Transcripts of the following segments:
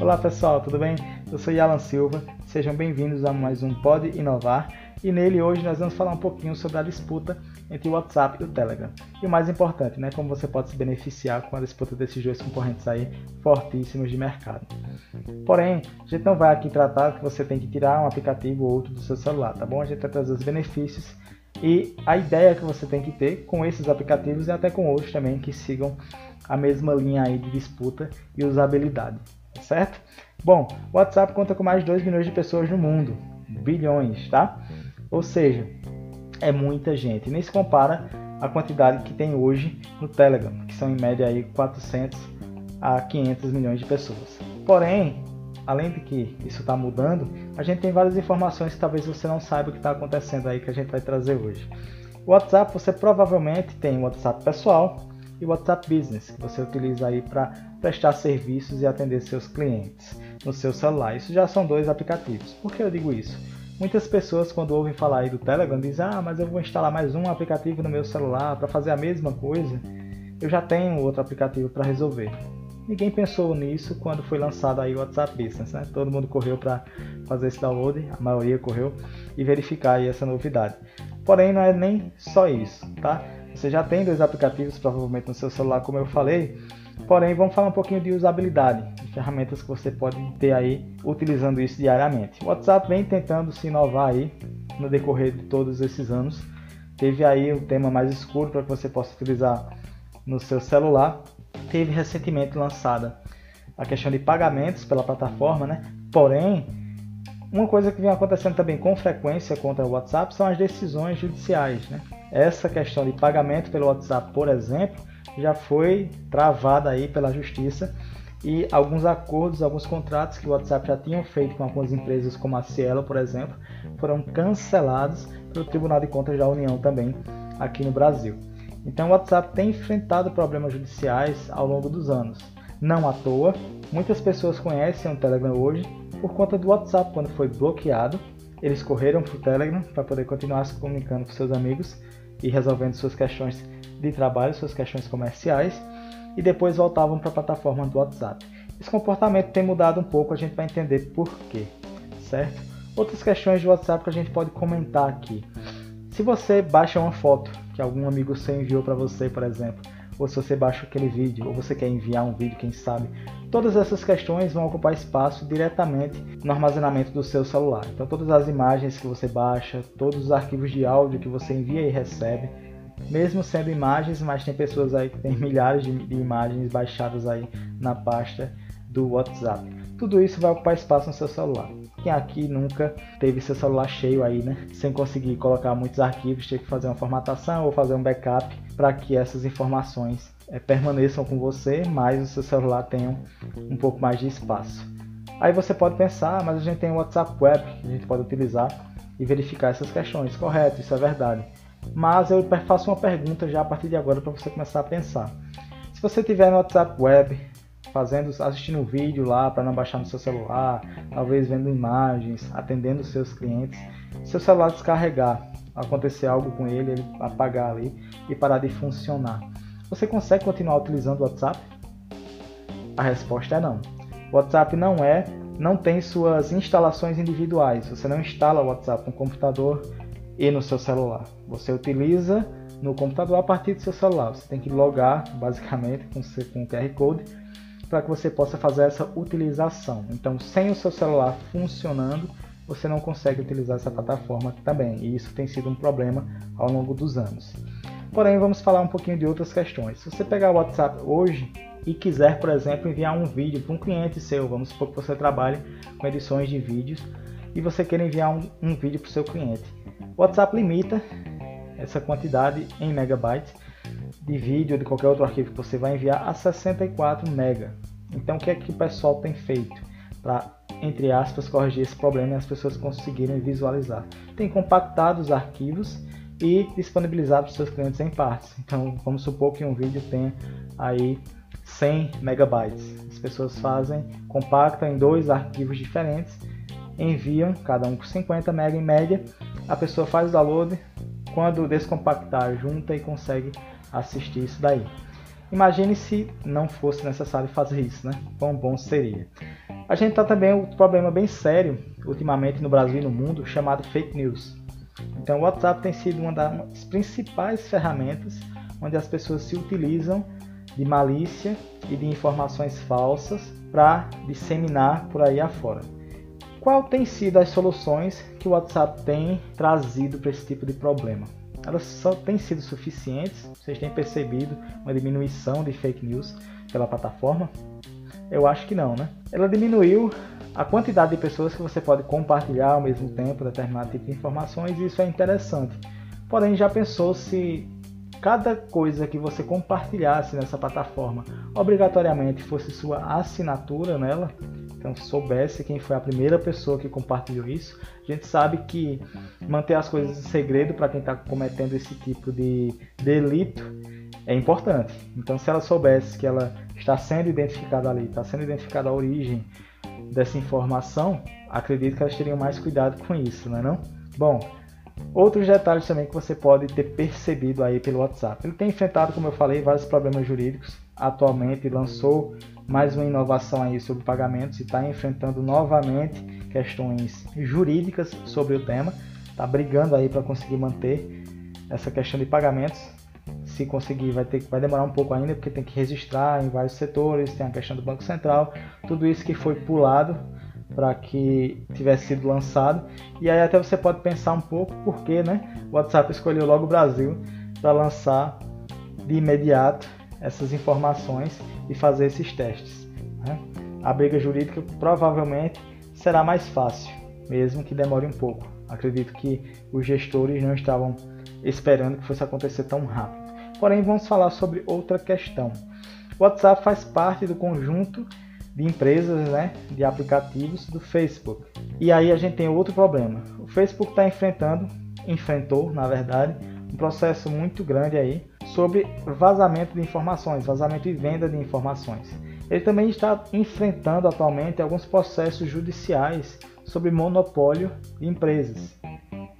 Olá pessoal, tudo bem? Eu sou Alan Silva, sejam bem-vindos a mais um Pode Inovar e nele hoje nós vamos falar um pouquinho sobre a disputa entre o WhatsApp e o Telegram. E o mais importante, né, como você pode se beneficiar com a disputa desses dois concorrentes aí fortíssimos de mercado. Porém, a gente não vai aqui tratar que você tem que tirar um aplicativo ou outro do seu celular, tá bom? A gente vai trazer os benefícios e a ideia que você tem que ter com esses aplicativos e até com outros também que sigam a mesma linha aí de disputa e usabilidade, certo? Bom, o WhatsApp conta com mais de 2 milhões de pessoas no mundo, bilhões, tá? Ou seja, é muita gente. Nem se compara a quantidade que tem hoje no Telegram, que são em média aí 400 a 500 milhões de pessoas. Porém, além de que isso está mudando, a gente tem várias informações que talvez você não saiba o que está acontecendo aí que a gente vai trazer hoje. O WhatsApp, você provavelmente tem o WhatsApp pessoal e WhatsApp Business, que você utiliza aí para prestar serviços e atender seus clientes no seu celular. Isso já são dois aplicativos. Por que eu digo isso? Muitas pessoas, quando ouvem falar aí do Telegram, dizem: Ah, mas eu vou instalar mais um aplicativo no meu celular para fazer a mesma coisa. Eu já tenho outro aplicativo para resolver. Ninguém pensou nisso quando foi lançado aí o WhatsApp Business, né? Todo mundo correu para fazer esse download, a maioria correu e verificar aí essa novidade. Porém, não é nem só isso, tá? Você já tem dois aplicativos provavelmente no seu celular, como eu falei. Porém, vamos falar um pouquinho de usabilidade, de ferramentas que você pode ter aí utilizando isso diariamente. O WhatsApp vem tentando se inovar aí no decorrer de todos esses anos. Teve aí um tema mais escuro para que você possa utilizar no seu celular. Teve recentemente lançada a questão de pagamentos pela plataforma, né? Porém, uma coisa que vem acontecendo também com frequência contra o WhatsApp são as decisões judiciais, né? Essa questão de pagamento pelo WhatsApp, por exemplo, já foi travada aí pela justiça e alguns acordos, alguns contratos que o WhatsApp já tinham feito com algumas empresas como a Cielo, por exemplo, foram cancelados pelo Tribunal de Contas da União também aqui no Brasil. Então o WhatsApp tem enfrentado problemas judiciais ao longo dos anos. Não à toa, muitas pessoas conhecem o Telegram hoje por conta do WhatsApp quando foi bloqueado. Eles correram para o Telegram para poder continuar se comunicando com seus amigos e resolvendo suas questões de trabalho, suas questões comerciais, e depois voltavam para a plataforma do WhatsApp. Esse comportamento tem mudado um pouco, a gente vai entender por quê, certo? Outras questões de WhatsApp que a gente pode comentar aqui. Se você baixa uma foto que algum amigo seu enviou para você, por exemplo, ou se você baixa aquele vídeo, ou você quer enviar um vídeo, quem sabe, todas essas questões vão ocupar espaço diretamente no armazenamento do seu celular. Então, todas as imagens que você baixa, todos os arquivos de áudio que você envia e recebe, mesmo sendo imagens, mas tem pessoas aí que têm milhares de, de imagens baixadas aí na pasta do WhatsApp. Tudo isso vai ocupar espaço no seu celular. Quem aqui nunca teve seu celular cheio aí, né? Sem conseguir colocar muitos arquivos, teve que fazer uma formatação ou fazer um backup para que essas informações é, permaneçam com você, mas o seu celular tenha um pouco mais de espaço. Aí você pode pensar, mas a gente tem o WhatsApp Web que a gente pode utilizar e verificar essas questões. Correto, isso é verdade. Mas eu faço uma pergunta já a partir de agora para você começar a pensar. Se você tiver no WhatsApp Web, fazendo, assistindo um vídeo lá para não baixar no seu celular, talvez vendo imagens, atendendo seus clientes, seu celular descarregar, acontecer algo com ele, ele apagar ali e parar de funcionar. Você consegue continuar utilizando o WhatsApp? A resposta é não. O WhatsApp não é, não tem suas instalações individuais. Você não instala o WhatsApp no computador e no seu celular. Você utiliza no computador a partir do seu celular. Você tem que logar, basicamente, com, o QR Code para que você possa fazer essa utilização. Então, sem o seu celular funcionando, você não consegue utilizar essa plataforma também. E isso tem sido um problema ao longo dos anos. Porém, vamos falar um pouquinho de outras questões. Se você pegar o WhatsApp hoje e quiser, por exemplo, enviar um vídeo para um cliente seu, vamos supor que você trabalhe com edições de vídeos e você quer enviar um, um vídeo para o seu cliente. O WhatsApp limita essa quantidade em megabytes de vídeo ou de qualquer outro arquivo que você vai enviar a 64 mega. Então o que é que o pessoal tem feito para entre aspas corrigir esse problema e as pessoas conseguirem visualizar? Tem compactado os arquivos e disponibilizado para os seus clientes em partes. Então vamos supor que um vídeo tenha aí 100 megabytes. As pessoas fazem, compactam em dois arquivos diferentes enviam, cada um com 50 MB em média. A pessoa faz o download, quando descompactar, junta e consegue assistir isso daí. Imagine se não fosse necessário fazer isso, né? Quão bom seria. A gente está também um problema bem sério, ultimamente no Brasil e no mundo, chamado fake news. Então o WhatsApp tem sido uma das principais ferramentas onde as pessoas se utilizam de malícia e de informações falsas para disseminar por aí afora. Qual tem sido as soluções que o WhatsApp tem trazido para esse tipo de problema? Elas só têm sido suficientes? Vocês têm percebido uma diminuição de fake news pela plataforma? Eu acho que não, né? Ela diminuiu a quantidade de pessoas que você pode compartilhar ao mesmo tempo determinado tipo de informações e isso é interessante. Porém, já pensou se cada coisa que você compartilhasse nessa plataforma obrigatoriamente fosse sua assinatura nela, então soubesse quem foi a primeira pessoa que compartilhou isso, a gente sabe que manter as coisas em segredo para quem está cometendo esse tipo de delito é importante. Então se ela soubesse que ela está sendo identificada ali, está sendo identificada a origem dessa informação, acredito que elas teriam mais cuidado com isso, não é não? Bom, Outros detalhes também que você pode ter percebido aí pelo WhatsApp. Ele tem enfrentado, como eu falei, vários problemas jurídicos. Atualmente lançou mais uma inovação aí sobre pagamentos e está enfrentando novamente questões jurídicas sobre o tema. Está brigando aí para conseguir manter essa questão de pagamentos. Se conseguir, vai ter vai demorar um pouco ainda porque tem que registrar em vários setores, tem a questão do Banco Central, tudo isso que foi pulado para que tivesse sido lançado. E aí até você pode pensar um pouco porque né, o WhatsApp escolheu logo o Brasil para lançar de imediato essas informações e fazer esses testes. Né? A briga jurídica provavelmente será mais fácil, mesmo que demore um pouco. Acredito que os gestores não estavam esperando que fosse acontecer tão rápido. Porém, vamos falar sobre outra questão. O WhatsApp faz parte do conjunto de empresas, né, de aplicativos do Facebook. E aí a gente tem outro problema. O Facebook está enfrentando, enfrentou, na verdade, um processo muito grande aí sobre vazamento de informações, vazamento e venda de informações. Ele também está enfrentando atualmente alguns processos judiciais sobre monopólio de empresas.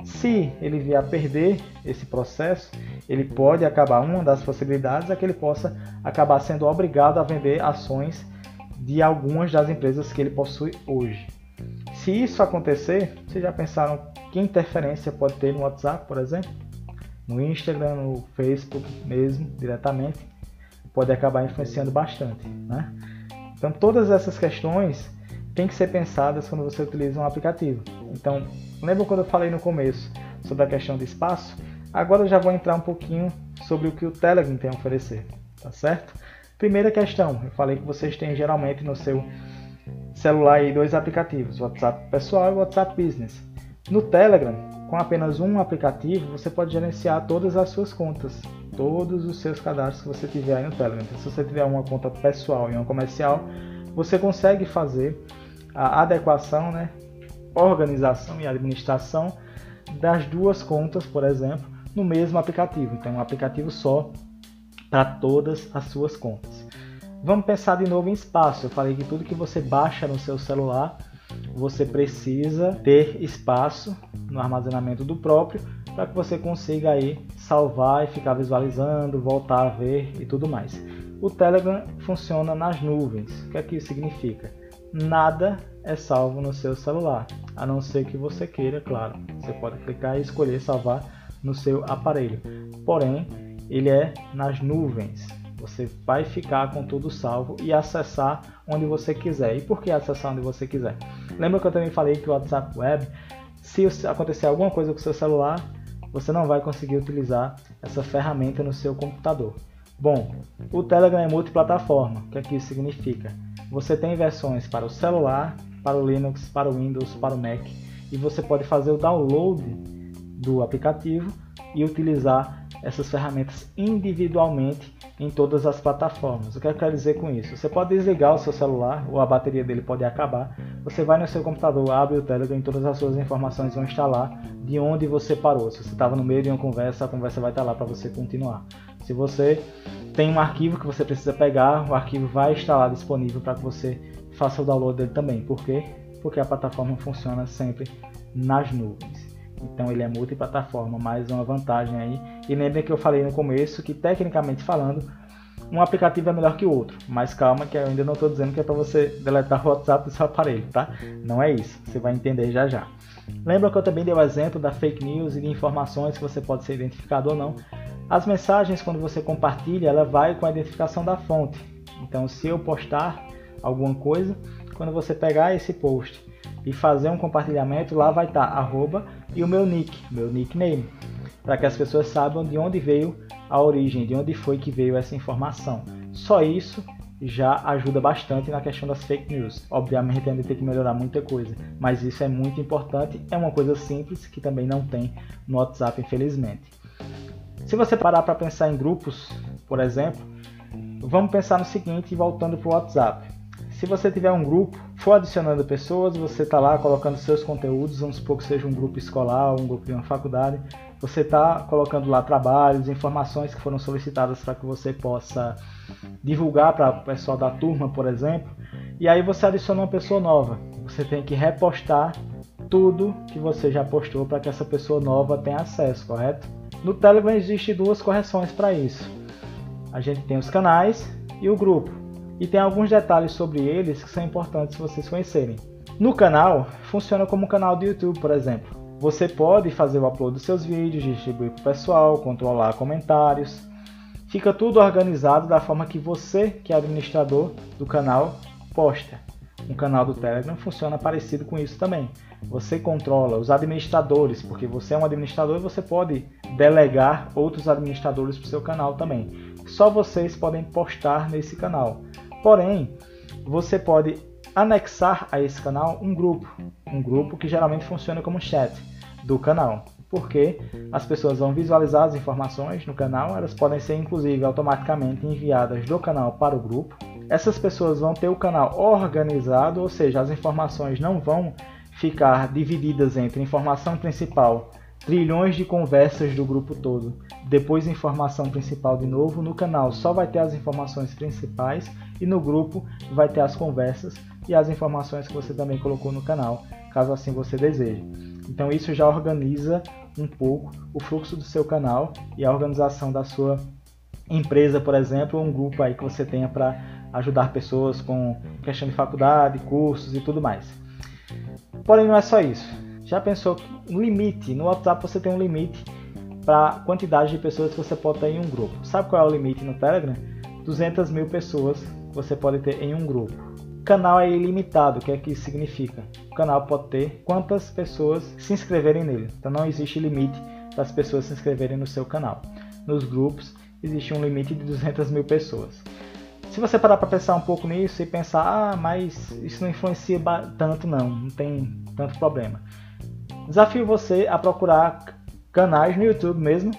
Se ele vier a perder esse processo, ele pode acabar, uma das possibilidades é que ele possa acabar sendo obrigado a vender ações de algumas das empresas que ele possui hoje. Se isso acontecer, vocês já pensaram que interferência pode ter no WhatsApp, por exemplo? No Instagram, no Facebook mesmo, diretamente, pode acabar influenciando bastante. Né? Então, todas essas questões têm que ser pensadas quando você utiliza um aplicativo. Então, lembra quando eu falei no começo sobre a questão de espaço? Agora eu já vou entrar um pouquinho sobre o que o Telegram tem a oferecer, tá certo? Primeira questão, eu falei que vocês têm geralmente no seu celular aí dois aplicativos, o WhatsApp pessoal e o WhatsApp Business. No Telegram, com apenas um aplicativo, você pode gerenciar todas as suas contas, todos os seus cadastros que você tiver aí no Telegram. Então, se você tiver uma conta pessoal e uma comercial, você consegue fazer a adequação, né, organização e administração das duas contas, por exemplo, no mesmo aplicativo. Então, um aplicativo só para todas as suas contas. Vamos pensar de novo em espaço. Eu falei que tudo que você baixa no seu celular, você precisa ter espaço no armazenamento do próprio para que você consiga aí salvar e ficar visualizando, voltar a ver e tudo mais. O Telegram funciona nas nuvens. O que é que isso significa? Nada é salvo no seu celular, a não ser que você queira, claro. Você pode clicar e escolher salvar no seu aparelho. Porém, ele é nas nuvens. Você vai ficar com tudo salvo e acessar onde você quiser. E por que acessar onde você quiser? Lembra que eu também falei que o WhatsApp Web, se acontecer alguma coisa com o seu celular, você não vai conseguir utilizar essa ferramenta no seu computador. Bom, o Telegram é multiplataforma. O que, é que isso significa? Você tem versões para o celular, para o Linux, para o Windows, para o Mac e você pode fazer o download do aplicativo e utilizar essas ferramentas individualmente em todas as plataformas. O que eu quero dizer com isso? Você pode desligar o seu celular ou a bateria dele pode acabar. Você vai no seu computador, abre o Telegram e todas as suas informações vão estar lá de onde você parou. Se você estava no meio de uma conversa, a conversa vai estar lá para você continuar. Se você tem um arquivo que você precisa pegar, o arquivo vai estar lá disponível para que você faça o download dele também. Por quê? Porque a plataforma funciona sempre nas nuvens. Então ele é multiplataforma, mais uma vantagem aí. E lembrem que eu falei no começo que tecnicamente falando, um aplicativo é melhor que o outro. Mas calma que eu ainda não estou dizendo que é para você deletar o WhatsApp do seu aparelho, tá? Não é isso. Você vai entender já já. Lembra que eu também dei o exemplo da fake news e de informações que você pode ser identificado ou não. As mensagens, quando você compartilha, ela vai com a identificação da fonte. Então, se eu postar alguma coisa, quando você pegar esse post e fazer um compartilhamento, lá vai estar arroba e o meu nick, meu nickname, para que as pessoas saibam de onde veio a origem, de onde foi que veio essa informação. Só isso já ajuda bastante na questão das fake news. Obviamente ainda tem que melhorar muita coisa, mas isso é muito importante, é uma coisa simples que também não tem no WhatsApp, infelizmente. Se você parar para pensar em grupos, por exemplo, vamos pensar no seguinte, voltando para o WhatsApp. Se você tiver um grupo, for adicionando pessoas, você está lá colocando seus conteúdos, vamos supor que seja um grupo escolar, um grupo de uma faculdade, você está colocando lá trabalhos, informações que foram solicitadas para que você possa divulgar para o pessoal da turma, por exemplo, e aí você adiciona uma pessoa nova. Você tem que repostar tudo que você já postou para que essa pessoa nova tenha acesso, correto? No Telegram existe duas correções para isso. A gente tem os canais e o grupo e tem alguns detalhes sobre eles que são importantes vocês conhecerem. No canal, funciona como um canal do YouTube, por exemplo. Você pode fazer o upload dos seus vídeos, distribuir para o pessoal, controlar comentários. Fica tudo organizado da forma que você, que é administrador do canal, posta. Um canal do Telegram funciona parecido com isso também. Você controla os administradores, porque você é um administrador e você pode delegar outros administradores para o seu canal também. Só vocês podem postar nesse canal. Porém, você pode anexar a esse canal um grupo, um grupo que geralmente funciona como chat do canal, porque as pessoas vão visualizar as informações no canal, elas podem ser inclusive automaticamente enviadas do canal para o grupo. Essas pessoas vão ter o canal organizado, ou seja, as informações não vão ficar divididas entre informação principal trilhões de conversas do grupo todo. Depois informação principal de novo. No canal só vai ter as informações principais e no grupo vai ter as conversas e as informações que você também colocou no canal, caso assim você deseje. Então isso já organiza um pouco o fluxo do seu canal e a organização da sua empresa, por exemplo, um grupo aí que você tenha para ajudar pessoas com questão de faculdade, cursos e tudo mais. Porém, não é só isso já pensou um limite? No WhatsApp você tem um limite para a quantidade de pessoas que você pode ter em um grupo. Sabe qual é o limite no Telegram? 200 mil pessoas você pode ter em um grupo. Canal é ilimitado, o que é que isso significa? O canal pode ter quantas pessoas se inscreverem nele. Então não existe limite para as pessoas se inscreverem no seu canal. Nos grupos existe um limite de 200 mil pessoas. Se você parar para pensar um pouco nisso e pensar, ah, mas isso não influencia tanto não, não tem tanto problema. Desafio você a procurar canais no YouTube mesmo,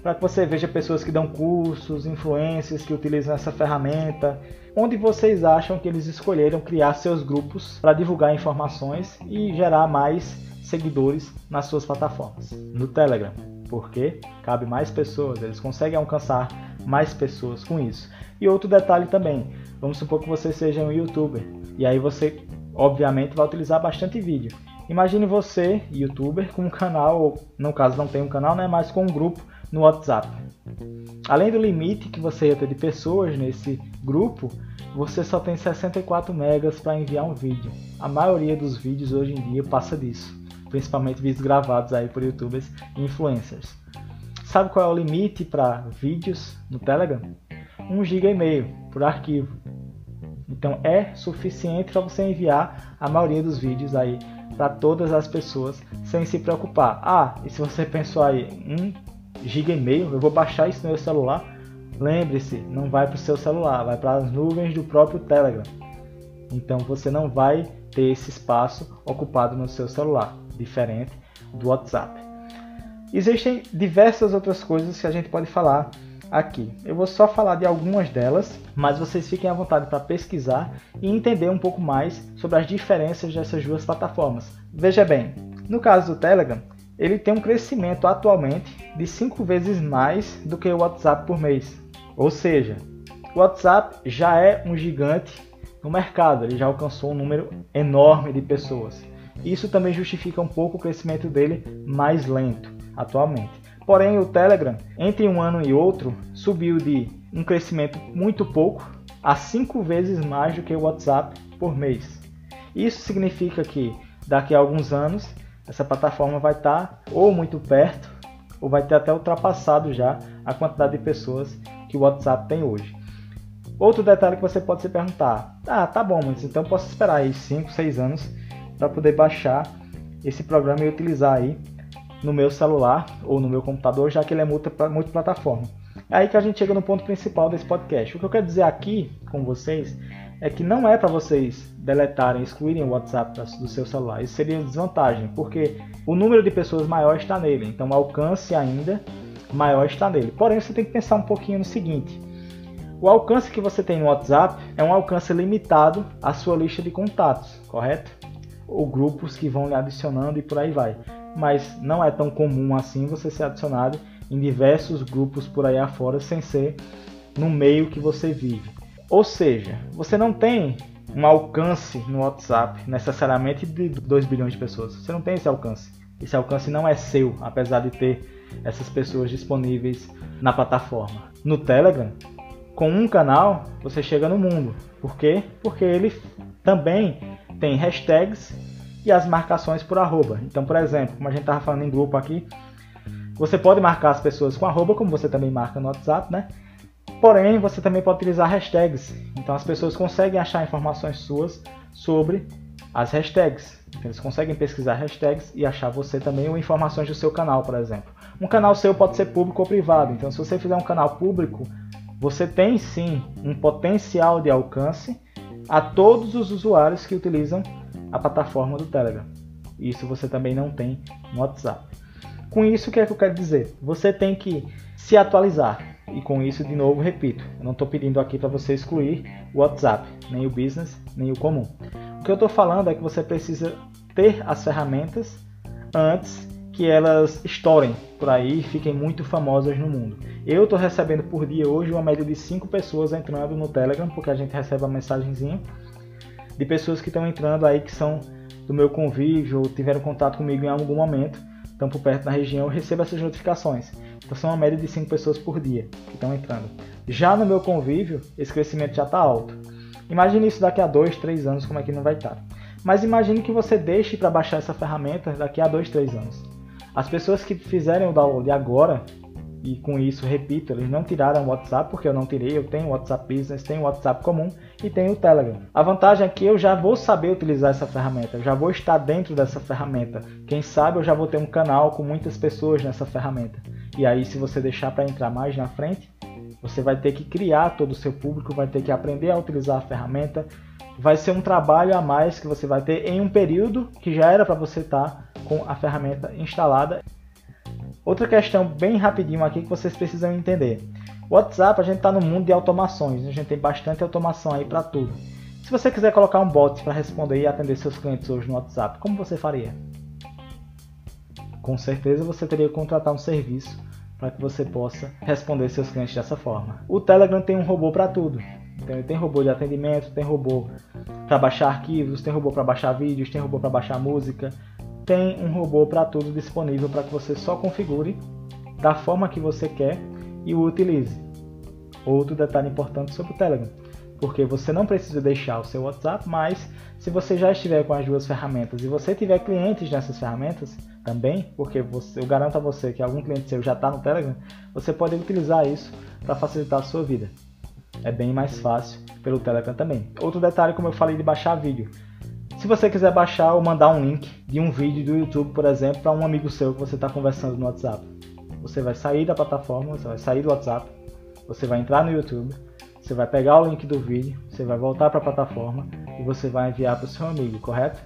para que você veja pessoas que dão cursos, influências que utilizam essa ferramenta, onde vocês acham que eles escolheram criar seus grupos para divulgar informações e gerar mais seguidores nas suas plataformas. No Telegram, porque cabe mais pessoas, eles conseguem alcançar mais pessoas com isso. E outro detalhe também, vamos supor que você seja um youtuber, e aí você obviamente vai utilizar bastante vídeo. Imagine você, youtuber, com um canal, no caso não tem um canal, né, mas com um grupo no WhatsApp. Além do limite que você ia ter de pessoas nesse grupo, você só tem 64 megas para enviar um vídeo. A maioria dos vídeos hoje em dia passa disso, principalmente vídeos gravados aí por youtubers e influencers. Sabe qual é o limite para vídeos no Telegram? 1 GB e meio por arquivo. Então é suficiente para você enviar a maioria dos vídeos aí para todas as pessoas sem se preocupar. Ah, e se você pensou aí, um giga e meio, eu vou baixar isso no meu celular. Lembre-se, não vai para o seu celular, vai para as nuvens do próprio Telegram. Então você não vai ter esse espaço ocupado no seu celular, diferente do WhatsApp. Existem diversas outras coisas que a gente pode falar aqui. Eu vou só falar de algumas delas, mas vocês fiquem à vontade para pesquisar e entender um pouco mais sobre as diferenças dessas duas plataformas. Veja bem, no caso do Telegram, ele tem um crescimento atualmente de 5 vezes mais do que o WhatsApp por mês. Ou seja, o WhatsApp já é um gigante no mercado, ele já alcançou um número enorme de pessoas. Isso também justifica um pouco o crescimento dele mais lento atualmente. Porém, o Telegram, entre um ano e outro, subiu de um crescimento muito pouco, a cinco vezes mais do que o WhatsApp por mês. Isso significa que daqui a alguns anos essa plataforma vai estar ou muito perto ou vai ter até ultrapassado já a quantidade de pessoas que o WhatsApp tem hoje. Outro detalhe que você pode se perguntar: ah, tá bom, mas então posso esperar aí 5, 6 anos para poder baixar esse programa e utilizar aí no meu celular ou no meu computador, já que ele é multiplataforma. É aí que a gente chega no ponto principal desse podcast. O que eu quero dizer aqui com vocês é que não é para vocês deletarem, excluírem o WhatsApp do seu celular. Isso seria desvantagem, porque o número de pessoas maior está nele, então o alcance ainda maior está nele. Porém, você tem que pensar um pouquinho no seguinte: o alcance que você tem no WhatsApp é um alcance limitado à sua lista de contatos, correto? Ou grupos que vão lhe adicionando e por aí vai. Mas não é tão comum assim você ser adicionado em diversos grupos por aí afora sem ser no meio que você vive. Ou seja, você não tem um alcance no WhatsApp necessariamente de 2 bilhões de pessoas. Você não tem esse alcance. Esse alcance não é seu, apesar de ter essas pessoas disponíveis na plataforma. No Telegram, com um canal, você chega no mundo. Por quê? Porque ele também tem hashtags e as marcações por arroba. Então, por exemplo, como a gente estava falando em grupo aqui, você pode marcar as pessoas com arroba, como você também marca no WhatsApp, né? Porém, você também pode utilizar hashtags. Então as pessoas conseguem achar informações suas sobre as hashtags. Então, eles conseguem pesquisar hashtags e achar você também ou informações do seu canal, por exemplo. Um canal seu pode ser público ou privado. Então, se você fizer um canal público, você tem sim um potencial de alcance a todos os usuários que utilizam a plataforma do Telegram. Isso você também não tem no WhatsApp. Com isso, o que é que eu quero dizer? Você tem que se atualizar. E com isso, de novo, repito, eu não estou pedindo aqui para você excluir o WhatsApp, nem o business, nem o comum. O que eu estou falando é que você precisa ter as ferramentas antes que elas estourem por aí e fiquem muito famosas no mundo. Eu estou recebendo por dia hoje uma média de 5 pessoas entrando no Telegram, porque a gente recebe uma mensagenzinha de pessoas que estão entrando aí que são do meu convívio ou tiveram contato comigo em algum momento, estão por perto da região, eu recebo essas notificações. Então são uma média de 5 pessoas por dia que estão entrando. Já no meu convívio, esse crescimento já está alto. Imagine isso daqui a 2, 3 anos, como é que não vai estar. Tá. Mas imagine que você deixe para baixar essa ferramenta daqui a 2, 3 anos. As pessoas que fizerem o download agora e com isso, repito, eles não tiraram o WhatsApp, porque eu não tirei, eu tenho o WhatsApp Business, tenho o WhatsApp comum e tenho o Telegram. A vantagem é que eu já vou saber utilizar essa ferramenta, eu já vou estar dentro dessa ferramenta. Quem sabe eu já vou ter um canal com muitas pessoas nessa ferramenta. E aí, se você deixar para entrar mais na frente, você vai ter que criar todo o seu público, vai ter que aprender a utilizar a ferramenta. Vai ser um trabalho a mais que você vai ter em um período que já era para você estar tá com a ferramenta instalada Outra questão bem rapidinho aqui que vocês precisam entender. O WhatsApp, a gente está no mundo de automações, a gente tem bastante automação aí para tudo. Se você quiser colocar um bot para responder e atender seus clientes hoje no WhatsApp, como você faria? Com certeza você teria que contratar um serviço para que você possa responder seus clientes dessa forma. O Telegram tem um robô para tudo. Então, tem robô de atendimento, tem robô para baixar arquivos, tem robô para baixar vídeos, tem robô para baixar música, tem um robô para tudo disponível para que você só configure da forma que você quer e o utilize. Outro detalhe importante sobre o Telegram, porque você não precisa deixar o seu WhatsApp, mas se você já estiver com as duas ferramentas e você tiver clientes nessas ferramentas também, porque você, eu garanto a você que algum cliente seu já está no Telegram, você pode utilizar isso para facilitar a sua vida. É bem mais fácil pelo Telegram também. Outro detalhe, como eu falei de baixar vídeo, se você quiser baixar ou mandar um link de um vídeo do YouTube, por exemplo, para um amigo seu que você está conversando no WhatsApp, você vai sair da plataforma, você vai sair do WhatsApp, você vai entrar no YouTube, você vai pegar o link do vídeo, você vai voltar para a plataforma e você vai enviar para o seu amigo, correto?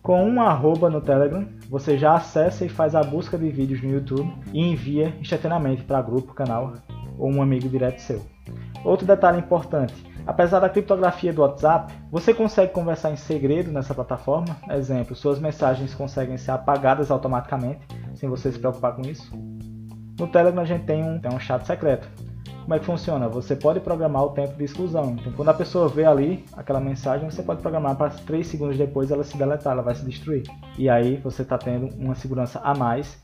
Com um arroba no Telegram, você já acessa e faz a busca de vídeos no YouTube e envia instantaneamente para grupo, canal ou um amigo direto seu. Outro detalhe importante, Apesar da criptografia do WhatsApp, você consegue conversar em segredo nessa plataforma. Exemplo, suas mensagens conseguem ser apagadas automaticamente, sem você se preocupar com isso. No Telegram a gente tem um, tem um chat secreto. Como é que funciona? Você pode programar o tempo de exclusão. Então, quando a pessoa vê ali aquela mensagem, você pode programar para 3 segundos depois ela se deletar, ela vai se destruir. E aí você está tendo uma segurança a mais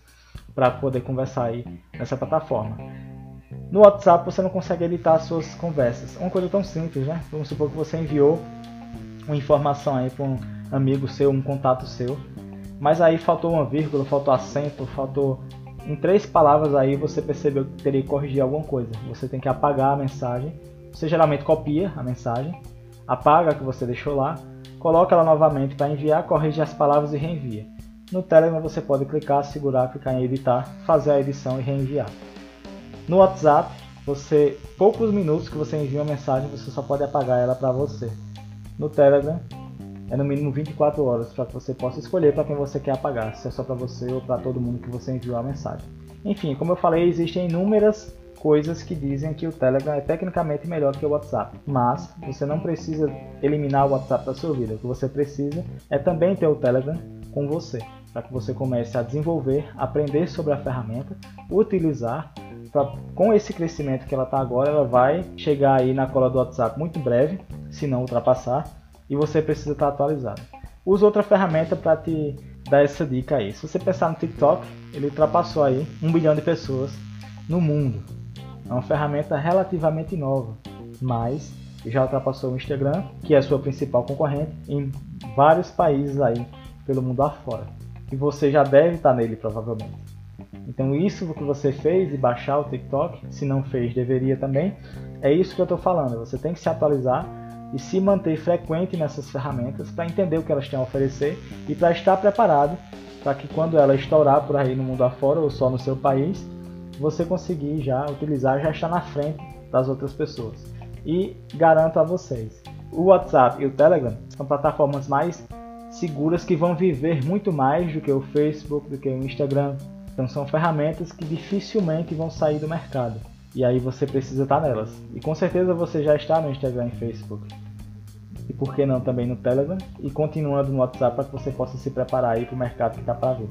para poder conversar aí nessa plataforma. No WhatsApp você não consegue editar as suas conversas. Uma coisa tão simples, né? Vamos supor que você enviou uma informação aí para um amigo seu, um contato seu, mas aí faltou uma vírgula, faltou acento, faltou em três palavras aí você percebeu que teria que corrigir alguma coisa. Você tem que apagar a mensagem. Você geralmente copia a mensagem, apaga a que você deixou lá, coloca ela novamente para enviar, corrige as palavras e reenvia. No Telegram você pode clicar, segurar, clicar em editar, fazer a edição e reenviar. No WhatsApp, você poucos minutos que você envia uma mensagem, você só pode apagar ela para você. No Telegram, é no mínimo 24 horas para que você possa escolher para quem você quer apagar, se é só para você ou para todo mundo que você enviou a mensagem. Enfim, como eu falei, existem inúmeras coisas que dizem que o Telegram é tecnicamente melhor que o WhatsApp, mas você não precisa eliminar o WhatsApp da sua vida. O que você precisa é também ter o Telegram com você, para que você comece a desenvolver, aprender sobre a ferramenta, utilizar. Pra, com esse crescimento que ela está agora, ela vai chegar aí na cola do WhatsApp muito breve, se não ultrapassar, e você precisa estar atualizado. Use outra ferramenta para te dar essa dica aí. Se você pensar no TikTok, ele ultrapassou aí um bilhão de pessoas no mundo. É uma ferramenta relativamente nova, mas já ultrapassou o Instagram, que é a sua principal concorrente, em vários países aí pelo mundo afora. E você já deve estar nele provavelmente. Então isso que você fez de baixar o TikTok, se não fez, deveria também. É isso que eu estou falando. Você tem que se atualizar e se manter frequente nessas ferramentas para entender o que elas têm a oferecer e para estar preparado para que quando ela estourar por aí no mundo afora ou só no seu país, você conseguir já utilizar, já estar na frente das outras pessoas. E garanto a vocês, o WhatsApp e o Telegram são plataformas mais seguras que vão viver muito mais do que o Facebook, do que o Instagram. Então são ferramentas que dificilmente vão sair do mercado. E aí você precisa estar nelas. E com certeza você já está no Instagram e Facebook. E por que não também no Telegram? E continuando no WhatsApp para que você possa se preparar aí para o mercado que está para vir.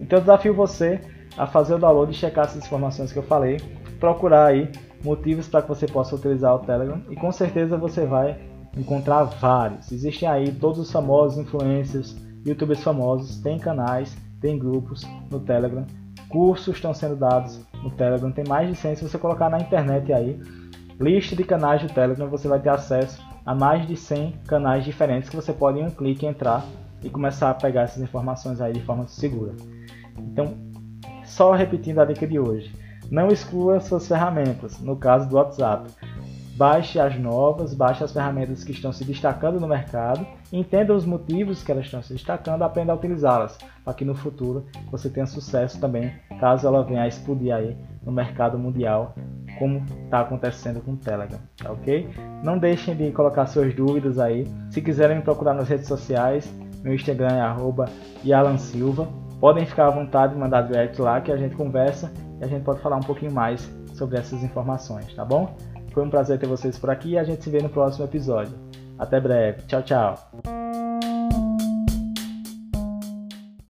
Então eu desafio você a fazer o download e checar essas informações que eu falei. Procurar aí motivos para que você possa utilizar o Telegram. E com certeza você vai encontrar vários. Existem aí todos os famosos influencers, youtubers famosos, tem canais, tem grupos no Telegram cursos estão sendo dados no Telegram, tem mais de 100. Se você colocar na internet aí, lista de canais do Telegram, você vai ter acesso a mais de 100 canais diferentes que você pode em um clique entrar e começar a pegar essas informações aí de forma segura. Então, só repetindo a dica de hoje, não exclua suas ferramentas, no caso do WhatsApp. Baixe as novas, baixe as ferramentas que estão se destacando no mercado, entenda os motivos que elas estão se destacando, aprenda a utilizá-las, para que no futuro você tenha sucesso também, caso ela venha a explodir aí no mercado mundial, como está acontecendo com o Telegram, tá ok? Não deixem de colocar suas dúvidas aí. Se quiserem me procurar nas redes sociais, meu Instagram é arroba Silva. Podem ficar à vontade de mandar direct lá que a gente conversa e a gente pode falar um pouquinho mais sobre essas informações, tá bom? Foi um prazer ter vocês por aqui e a gente se vê no próximo episódio. Até breve. Tchau, tchau.